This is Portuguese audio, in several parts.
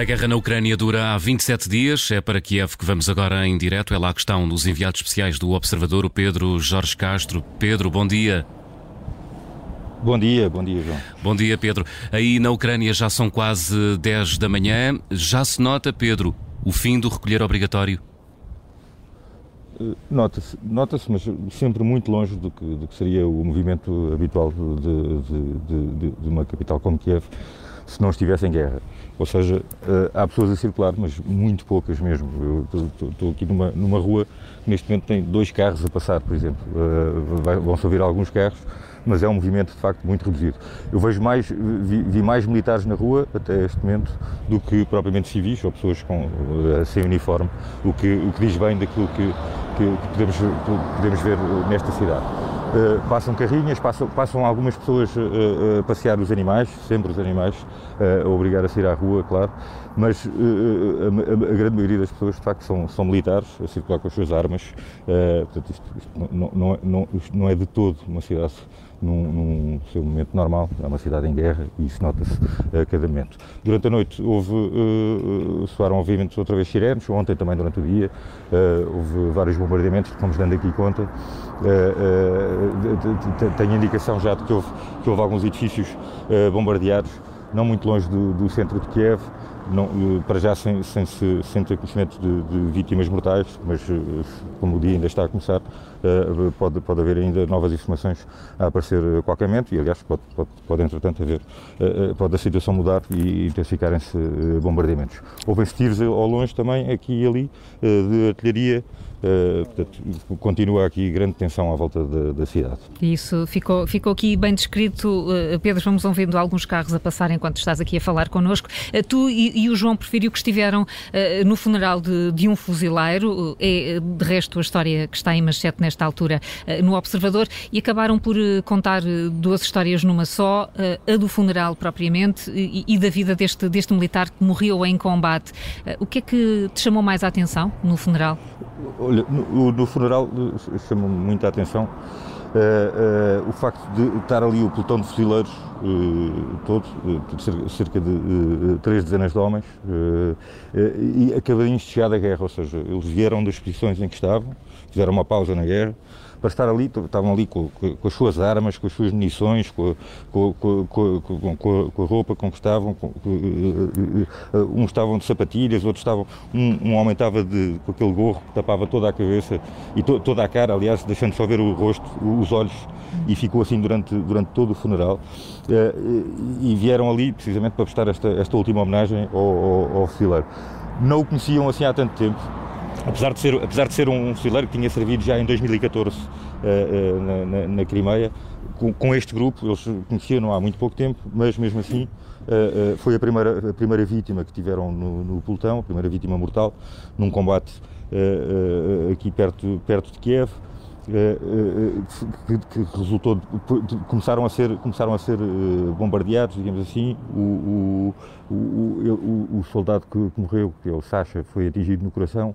A guerra na Ucrânia dura há 27 dias. É para Kiev que vamos agora em direto. É lá que estão os enviados especiais do Observador, o Pedro Jorge Castro. Pedro, bom dia. Bom dia, bom dia, João. Bom dia, Pedro. Aí na Ucrânia já são quase 10 da manhã. Já se nota, Pedro, o fim do recolher obrigatório? Eh, nota-se, nota-se, mas sempre muito longe do que, do que seria o movimento habitual de, de, de, de uma capital como Kiev se não estivesse em guerra. Ou seja, eh, há pessoas a circular, mas muito poucas mesmo. Estou aqui numa, numa rua que neste momento tem dois carros a passar, por exemplo. Eh, vão-se ouvir alguns carros, mas é um movimento de facto muito reduzido. Eu vejo mais, vi, vi, mais militares na rua até este momento do que propriamente civis ou pessoas com, uh, sem uniforme, o que, o que diz bem daquilo que, que, que podemos, podemos ver nesta cidade. Uh, passam carrinhas, passam, passam algumas pessoas uh, a passear os animais, sempre os animais, uh, a obrigar a sair à rua, claro, mas a, a, grande maioria das pessoas de facto são, são militares, a circular com as suas armas, portanto isto, isto não, não, não, isto não é de todo uma cidade num, num, seu momento normal, é uma cidade em guerra e isso nota-se a cada momento. Durante a noite houve, uh, soaram obviamente outra vez sirenes, ontem também durante o dia, uh, houve vários bombardeamentos que fomos dando aqui conta. Tenho indicação já de que houve, que houve alguns edifícios bombardeados, não muito longe do, do centro de Kiev, não, eh, para já sem, sem, sem ter conhecimento de, de, vítimas mortais, mas eh, como o dia ainda está a começar, eh, pode, pode haver ainda novas informações a aparecer a qualquer momento e, aliás, pode, pode, pode entretanto haver, pode a situação mudar e intensificarem-se bombardeamentos. Houve-se tiros ao longe também, aqui e ali, de artilharia, portanto, continua aqui grande tensão à volta da, da, cidade. Isso ficou, ficou aqui bem descrito. Pedro, vamos ouvindo alguns carros a passar enquanto estás aqui a falar connosco. Tu e, e, o João Preferiu que estiveram no funeral de, de um fuzileiro, é de resto a história que está em manchete altura no Observador, e acabaram por contar duas histórias numa só, a do funeral propriamente e, da vida deste, deste militar que morreu em combate. o que é que te chamou mais a atenção no funeral? Olha, no, no funeral eh, chamou muita atenção uh, uh, o facto de estar ali o pelotão de fuzileiros uh, todo, cerca de três dezenas de homens, e acabadinhos de chegar da guerra, ou seja, eles vieram das posições em que estavam, fizeram uma pausa na guerra, para estar ali, estavam ali com, com, as suas armas, com as suas munições, com, com, com a roupa com que estavam, eh, eh, uns estavam de sapatilhas, outros estavam, um, um homem estava de, com aquele gorro que tapava toda a cabeça e to, toda a cara, aliás, deixando só ver o rosto, os olhos, e ficou assim durante, durante todo o funeral. Eh, e vieram ali precisamente para prestar esta, esta última homenagem ao, ao, ao. Não o conheciam assim há tanto tempo, apesar de ser, apesar de ser um fuzileiro que tinha servido já em 2014 uh, uh, na, na, na, Crimeia, com, com, este grupo, eles conheciam há muito pouco tempo, mas mesmo assim uh, foi a primeira, a primeira vítima que tiveram no, no pelotão, a primeira vítima mortal, num combate aqui perto, perto de Kiev. Que, que, resultou de, de, começaram a ser começaram a ser bombardeados digamos assim o, o, o, o soldado que, que morreu que é o Sasha foi atingido no coração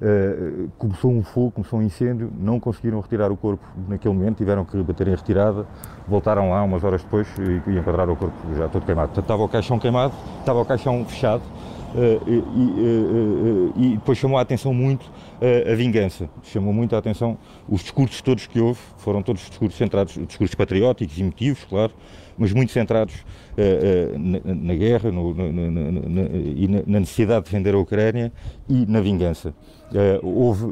Uh, começou um fogo, começou um incêndio, não conseguiram retirar o corpo naquele momento, tiveram que bater em retirada, voltaram lá umas horas depois e, e enquadraram o corpo já todo queimado. Portanto, estava o caixão queimado, estava o caixão fechado e, uh, e, depois chamou a atenção muito a vingança, chamou muito a atenção os discursos todos que houve, foram todos discursos centrados, discursos patrióticos e emotivos, claro, mas muito centrados na, guerra e na necessidade de defender a Ucrânia e na vingança. Houve,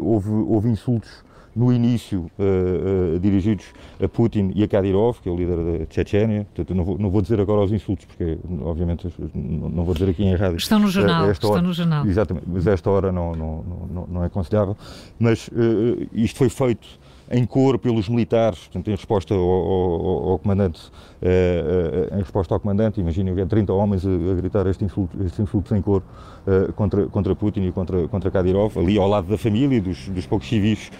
houve, houve insultos no início uh, uh, dirigidos a Putin e a Kadyrov, que é o líder da Chechênia. Portanto, não vou, não vou dizer agora os insultos, porque obviamente não vou dizer aqui em rádio. Estão no jornal. Estão hora, no jornal. Exatamente, mas esta hora não, não, não, não é aconselhável. Mas uh, isto foi feito em cor pelos militares, portanto, em resposta ao, ao, ao comandante, uh, uh, em resposta ao comandante, imaginem havia 30 homens a, a gritar estes insultos, estes insultos em cor uh, contra, contra Putin e contra, contra Kadyrov, ali ao lado da família e dos, dos poucos civis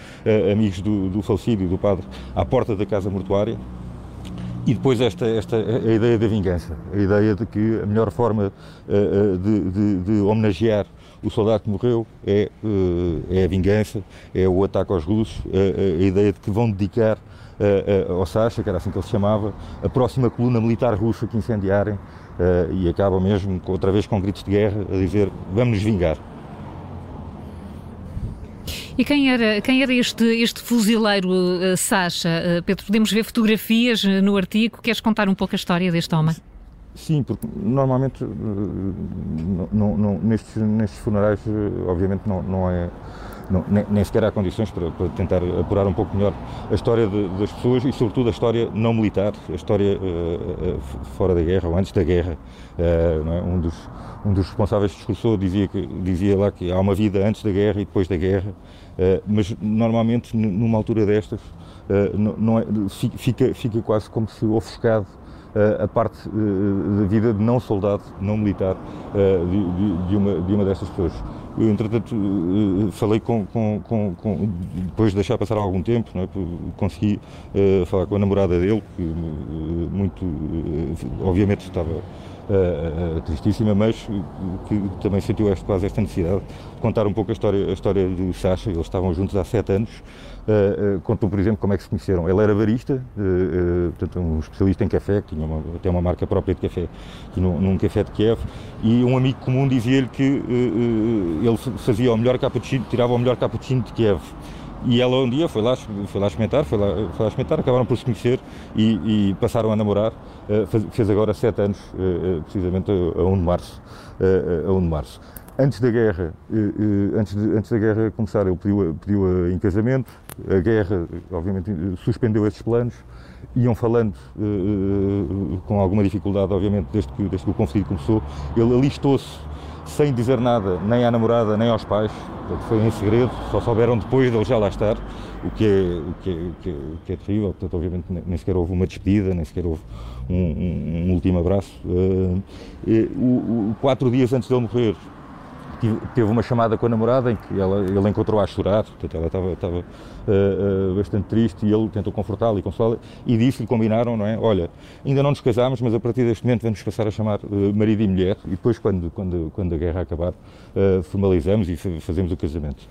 amigos do, do falecido e do padre, à porta da casa mortuária. E depois esta, esta, a ideia da vingança, a ideia de que a melhor forma de, de, de homenagear o soldado que morreu é, eh, é a vingança, é o ataque aos russos, é, é a ideia de que vão dedicar uh, uh, ao Sasha, que era assim que ele se chamava, a próxima coluna militar russa que incendiarem, e acabam mesmo outra vez com gritos de guerra a dizer vamos nos vingar. E quem era, quem era este, este fuzileiro uh, Sacha? Uh, Pedro, podemos ver fotografias no artigo. Queres contar um pouco a história deste homem? Sim, porque normalmente não, não, nestes, nestes funerais, obviamente, não, não é não, nem, nem, sequer há condições para, para, tentar apurar um pouco melhor a história de, das pessoas e, sobretudo, a história não militar, a história uh, uh, fora da guerra ou antes da guerra. Uh, é? um, dos, um dos responsáveis discursou dizia, que, dizia lá que há uma vida antes da guerra e depois da guerra, mas normalmente numa altura destas não é, fica, fica quase como se ofuscado a parte da vida de não soldado, não militar de, de, de, uma, de uma destas pessoas. Eu, entretanto, eh, falei com, com, com, depois de deixar passar algum tempo, é? consegui falar com a namorada dele, que muito, obviamente estava tristíssima, mas que também sentiu esta, quase esta necessidade de contar um pouco a história, a história do Sacha. Eles estavam juntos há sete anos. Uh, uh, contou, por exemplo, como é que se conheceram. Ele era barista, uh, portanto, um especialista em café, que tinha uma, até uma marca própria de café, num, num café de Kiev, e um amigo comum dizia-lhe que ele fazia o melhor cappuccino, tirava o melhor cappuccino de Kiev. E ela um dia foi lá, foi lá experimentar, foi lá, foi lá experimentar, acabaram por se conhecer e, e passaram a namorar. Uh, fez, agora sete anos, uh, precisamente a, a 1 de março. Uh, a 1 de março. Antes da guerra, antes, de, antes da guerra começar, ele pediu, pediu em casamento. A guerra, obviamente, suspendeu esses planos. Iam falando com alguma dificuldade, obviamente, desde que, desde que o conflito começou. Ele alistou-se sem dizer nada, nem à namorada, nem aos pais. Portanto, foi em segredo, só souberam depois dele já lá estar, o que é, o que é, o que é, o que é terrível. Portanto, obviamente, nem sequer houve uma despedida, nem sequer houve um, um, um último abraço. Uh, e, o, o, quatro dias antes dele morrer, teve uma chamada com a namorada em que ela, ele encontrou-a a chorar, portanto ela estava, estava uh, uh, bastante triste e ele tentou confortá-la e consolá-la e disse-lhe, combinaram, não é? Olha, ainda não nos casámos, mas a partir deste momento vamos passar a chamar uh, marido e mulher e depois, quando, quando, quando a guerra acabar, formalizamos e fazemos o casamento.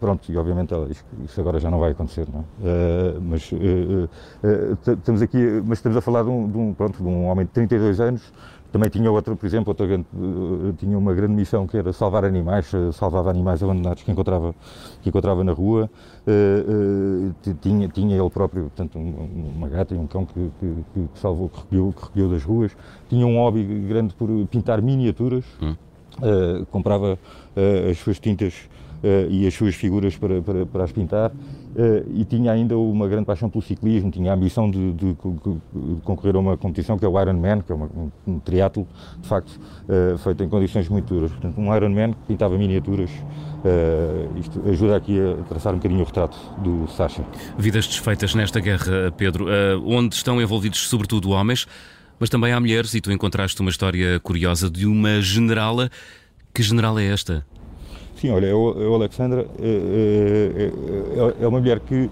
Pronto, e obviamente isso agora já não vai acontecer, não é? Mas estamos aqui, mas estamos a falar de um, de um, pronto, de um homem de 32 anos também tinha outra, por exemplo, outra grande, eh, tinha uma grande missão que era salvar animais, eh, salvava animais abandonados que encontrava, que encontrava na rua. Uh, uh, tinha, tinha ele próprio, portanto, uma gata e um cão que, que, que salvou, que recolheu, que recolheu das ruas. Tinha um hobby grande por pintar miniaturas. Hum. Uh, comprava as suas tintas e as suas figuras para, para, para as pintar. Uh, e tinha ainda uma grande paixão pelo ciclismo, tinha a ambição de, de, de concorrer a uma competição que é o Ironman, que é uma, um, triatlo, de facto, uh, feito em condições muito duras. Portanto, um Ironman que pintava miniaturas. Uh, isto ajuda aqui a traçar um bocadinho o retrato do Sacha. Vidas desfeitas nesta guerra, Pedro, onde estão envolvidos sobretudo homens, mas também há mulheres, e tu encontraste uma história curiosa de uma generala. Que general é esta? Sim, olha, eu Alexandra é, é, é, uma mulher que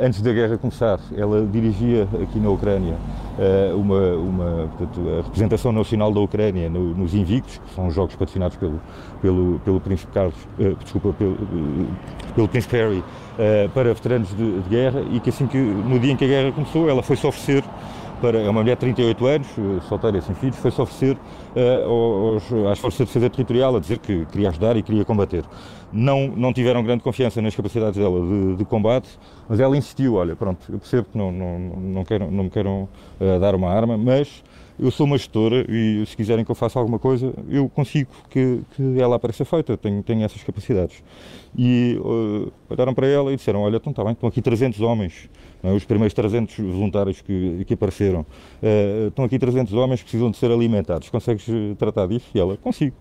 antes da guerra começar, ela dirigia aqui na Ucrânia uma, uma portanto, a representação nacional da Ucrânia no, nos Invictos, que são jogos patrocinados pelo, pelo, pelo Príncipe Carlos, desculpa, pelo, pelo Príncipe Harry, para veteranos de, de, guerra e que assim que no dia em que a guerra começou, ela foi-se oferecer para, é uma mulher de 38 anos, solteira e sem filhos, foi-se oferecer uh, aos, às Forças de Defesa Territorial a dizer que queria ajudar e queria combater. Não, não tiveram grande confiança nas capacidades dela de, de combate, mas ela insistiu, olha, pronto, eu percebo que não, não, não, quero, não me queiram uh, dar uma arma, mas eu sou uma gestora e se quiserem que eu faça alguma coisa, eu consigo que, que ela apareça feita, tenho, tenho essas capacidades. E uh, olharam para ela e disseram, olha, então está bem, estão aqui 300 homens, é? os primeiros 300 voluntários que, que apareceram, uh, estão aqui 300 homens precisam de ser alimentados, consegues eh, tratar disso? E ela, consigo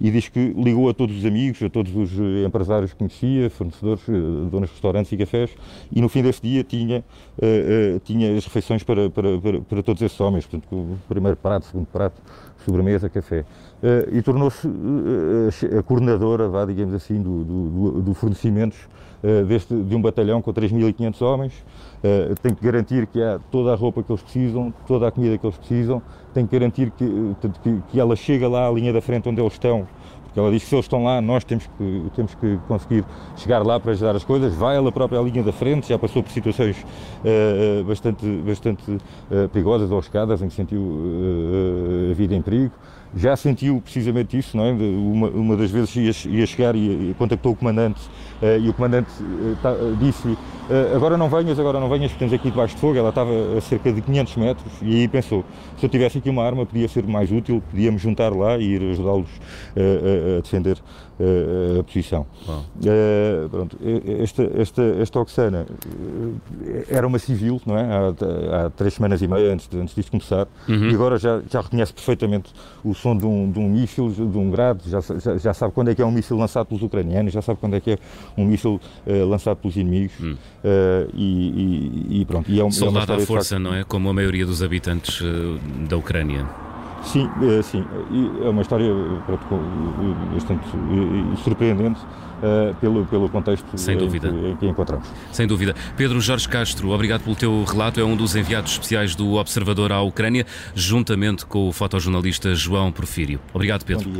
e diz que ligou a todos os amigos, a todos os eh, empresários que conhecia, fornecedores, donos de restaurantes e cafés, e no fim desse dia tinha, uh, uh, tinha as refeições para, para, para, para, todos esses homens, portanto, o primeiro prato, segundo prato, sobremesa, café. E tornou-se a coordenadora, vá, digamos assim, do, do, do fornecimentos deste, de um batalhão com 3.500 homens. tem que garantir que há toda a roupa que eles precisam, toda a comida que eles precisam, tem que garantir que, que, que ela chega lá à linha da frente onde eles estão, porque ela diz que se eles estão lá, nós temos que, temos que conseguir chegar lá para ajudar as coisas. Vai ela própria à linha da frente, já passou por situações uh, bastante, bastante uh, perigosas ou escadas em que sentiu uh, a vida em perigo já sentiu precisamente isso, não é? Uma, uma das vezes ia, ia chegar e, e, contactou o comandante uh, e o comandante uh, disse-lhe uh, agora não venhas, agora não venhas, porque temos aqui debaixo de fogo. Ela estava a cerca de 500 metros e aí pensou, se eu tivesse aqui uma arma podia ser mais útil, podíamos juntar lá e ir ajudá-los a defender a posição. pronto, esta, esta, esta Oxana era uma civil, não é? Há, há, três semanas e meia antes, de, antes disto começar uhum. e agora já, já reconhece perfeitamente o som de um, de um míssil, de um grado, já, já, já, sabe quando é que é um míssil lançado pelos ucranianos, já sabe quando é que é um míssil uh, lançado pelos inimigos hum. uh, e, e, e, pronto. E é, Soldado é à força, não é? Como a maioria dos habitantes uh, da Ucrânia. Sim, sim. é uma história pronto, bastante surpreendente uh, pelo, pelo contexto Sem dúvida. Em, que, encontramos. Sem dúvida. Pedro Jorge Castro, obrigado pelo teu relato. É um dos enviados especiais do Observador à Ucrânia, juntamente com o fotojornalista João Porfírio. Obrigado, Pedro.